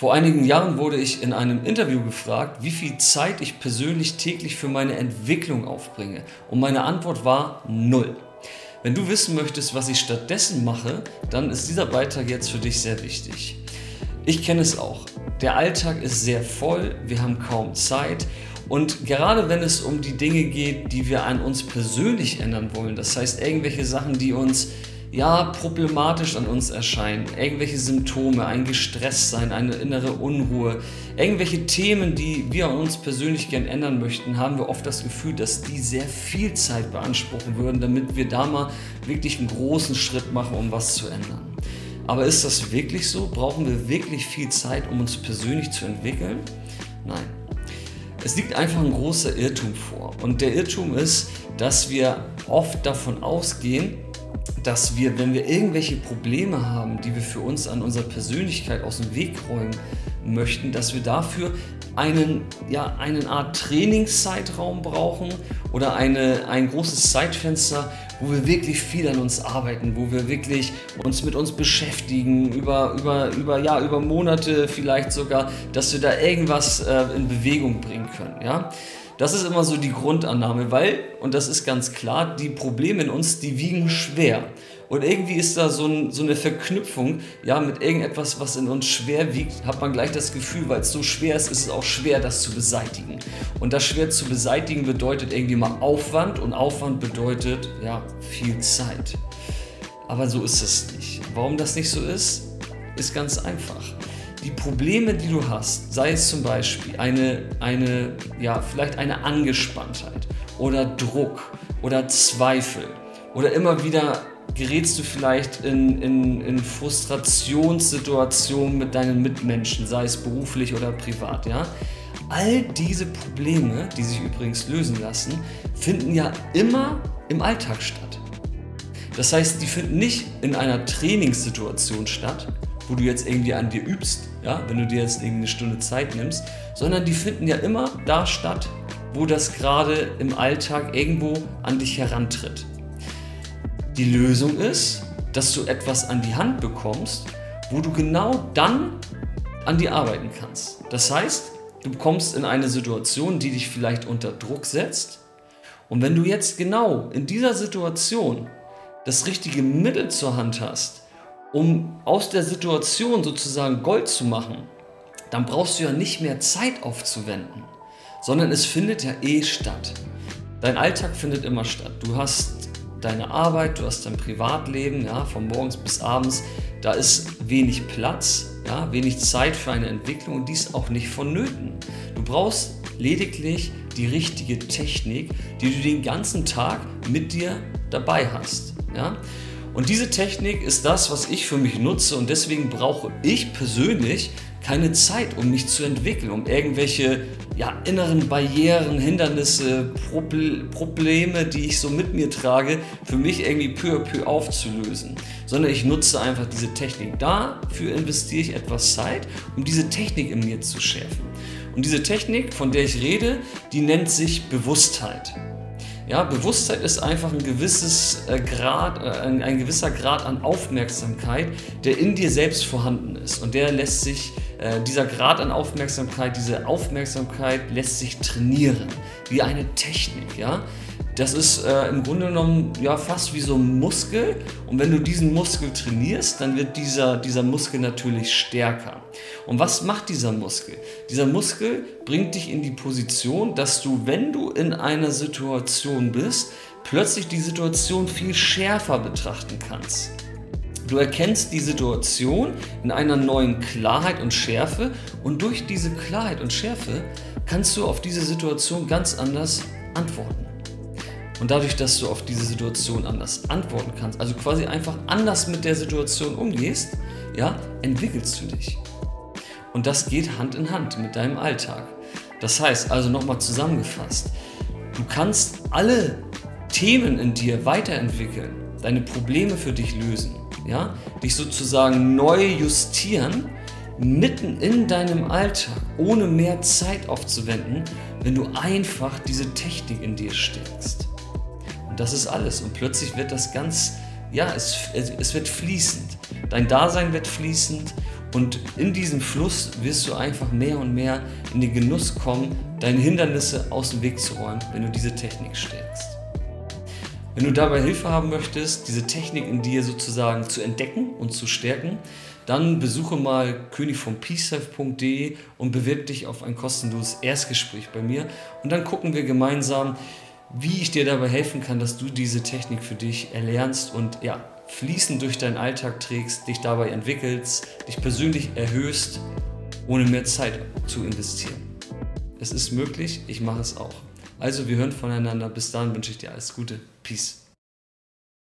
Vor einigen Jahren wurde ich in einem Interview gefragt, wie viel Zeit ich persönlich täglich für meine Entwicklung aufbringe. Und meine Antwort war null. Wenn du wissen möchtest, was ich stattdessen mache, dann ist dieser Beitrag jetzt für dich sehr wichtig. Ich kenne es auch. Der Alltag ist sehr voll, wir haben kaum Zeit und gerade wenn es um die Dinge geht, die wir an uns persönlich ändern wollen, das heißt irgendwelche Sachen, die uns ja, problematisch an uns erscheinen. Irgendwelche Symptome, ein Gestresstsein, eine innere Unruhe, irgendwelche Themen, die wir an uns persönlich gern ändern möchten, haben wir oft das Gefühl, dass die sehr viel Zeit beanspruchen würden, damit wir da mal wirklich einen großen Schritt machen, um was zu ändern. Aber ist das wirklich so? Brauchen wir wirklich viel Zeit, um uns persönlich zu entwickeln? Nein. Es liegt einfach ein großer Irrtum vor. Und der Irrtum ist, dass wir oft davon ausgehen, dass wir, wenn wir irgendwelche Probleme haben, die wir für uns an unserer Persönlichkeit aus dem Weg räumen möchten, dass wir dafür einen, ja, eine Art Trainingszeitraum brauchen oder eine, ein großes Zeitfenster, wo wir wirklich viel an uns arbeiten, wo wir wirklich uns mit uns beschäftigen, über, über, über, ja, über Monate vielleicht sogar, dass wir da irgendwas äh, in Bewegung bringen können. Ja? Das ist immer so die Grundannahme, weil, und das ist ganz klar, die Probleme in uns, die wiegen schwer. Und irgendwie ist da so, ein, so, eine Verknüpfung, ja, mit irgendetwas, was in uns schwer wiegt, hat man gleich das Gefühl, weil es so schwer ist, ist es auch schwer, das zu beseitigen. Und das schwer zu beseitigen bedeutet irgendwie mal Aufwand und Aufwand bedeutet, ja, viel Zeit. Aber so ist es nicht. Warum das nicht so ist, ist ganz einfach die Probleme, die du hast, sei es zum Beispiel eine, eine, ja, vielleicht eine Angespanntheit oder Druck oder Zweifel oder immer wieder gerätst du vielleicht in, in, in Frustrationssituationen mit deinen Mitmenschen, sei es beruflich oder privat, ja. All diese Probleme, die sich übrigens lösen lassen, finden ja immer im Alltag statt. Das heißt, die finden nicht in einer Trainingssituation statt, wo du jetzt irgendwie an dir übst, ja, wenn du dir jetzt irgendwie eine Stunde Zeit nimmst, sondern die finden ja immer da statt, wo das gerade im Alltag irgendwo an dich herantritt. Die Lösung ist, dass du etwas an die Hand bekommst, wo du genau dann an dir arbeiten kannst. Das heißt, du kommst in eine Situation, die dich vielleicht unter Druck setzt. Und wenn du jetzt genau in dieser Situation das richtige Mittel zur Hand hast, um aus der Situation sozusagen Gold zu machen, dann brauchst du ja nicht mehr Zeit aufzuwenden, sondern es findet ja eh statt. Dein Alltag findet immer statt. Du hast deine Arbeit, du hast dein Privatleben, ja, von morgens bis abends. Da ist wenig Platz, ja, wenig Zeit für eine Entwicklung und dies auch nicht vonnöten. Du brauchst lediglich die richtige Technik, die du den ganzen Tag mit dir dabei hast. Ja? Und diese Technik ist das, was ich für mich nutze und deswegen brauche ich persönlich keine Zeit, um mich zu entwickeln, um irgendwelche ja, inneren Barrieren, Hindernisse, Probleme, die ich so mit mir trage, für mich irgendwie peu à peu aufzulösen. Sondern ich nutze einfach diese Technik. Dafür investiere ich etwas Zeit, um diese Technik in mir zu schärfen. Und diese Technik, von der ich rede, die nennt sich Bewusstheit. Ja, Bewusstheit ist einfach ein, gewisses, äh, Grad, äh, ein, ein, gewisser Grad an Aufmerksamkeit, der in dir selbst vorhanden ist. Und der lässt sich, äh, dieser Grad an Aufmerksamkeit, diese Aufmerksamkeit lässt sich trainieren, wie eine Technik. Ja? Das ist äh, im Grunde genommen ja, fast wie so ein Muskel. Und wenn du diesen Muskel trainierst, dann wird dieser, dieser Muskel natürlich stärker. Und was macht dieser Muskel? Dieser Muskel bringt dich in die Position, dass du, wenn du in einer Situation bist, plötzlich die Situation viel schärfer betrachten kannst. Du erkennst die Situation in einer neuen Klarheit und Schärfe und durch diese Klarheit und Schärfe kannst du auf diese Situation ganz anders antworten. Und dadurch, dass du auf diese Situation anders antworten kannst, also quasi einfach anders mit der Situation umgehst, ja, entwickelst du dich. Und das geht Hand in Hand mit deinem Alltag. Das heißt, also nochmal zusammengefasst, du kannst alle Themen in dir weiterentwickeln, deine Probleme für dich lösen, ja, dich sozusagen neu justieren, mitten in deinem Alltag, ohne mehr Zeit aufzuwenden, wenn du einfach diese Technik in dir steckst das ist alles. Und plötzlich wird das ganz, ja, es, es wird fließend. Dein Dasein wird fließend Und in diesem Fluss wirst du einfach mehr und mehr in den Genuss kommen, deine Hindernisse aus dem Weg zu räumen, wenn du diese Technik stärkst. Wenn du dabei Hilfe haben möchtest, diese Technik in dir sozusagen zu entdecken und zu stärken, dann besuche mal königvompeaceself.de und bewirb dich auf ein kostenloses Erstgespräch bei mir und dann gucken wir gemeinsam, wie ich dir dabei helfen kann, dass du diese Technik für dich erlernst und ja, fließend durch deinen Alltag trägst, dich dabei entwickelst, dich persönlich erhöhst, ohne mehr Zeit zu investieren. Es ist möglich, ich mache es auch. Also wir hören voneinander. Bis dann wünsche ich dir alles Gute. Peace.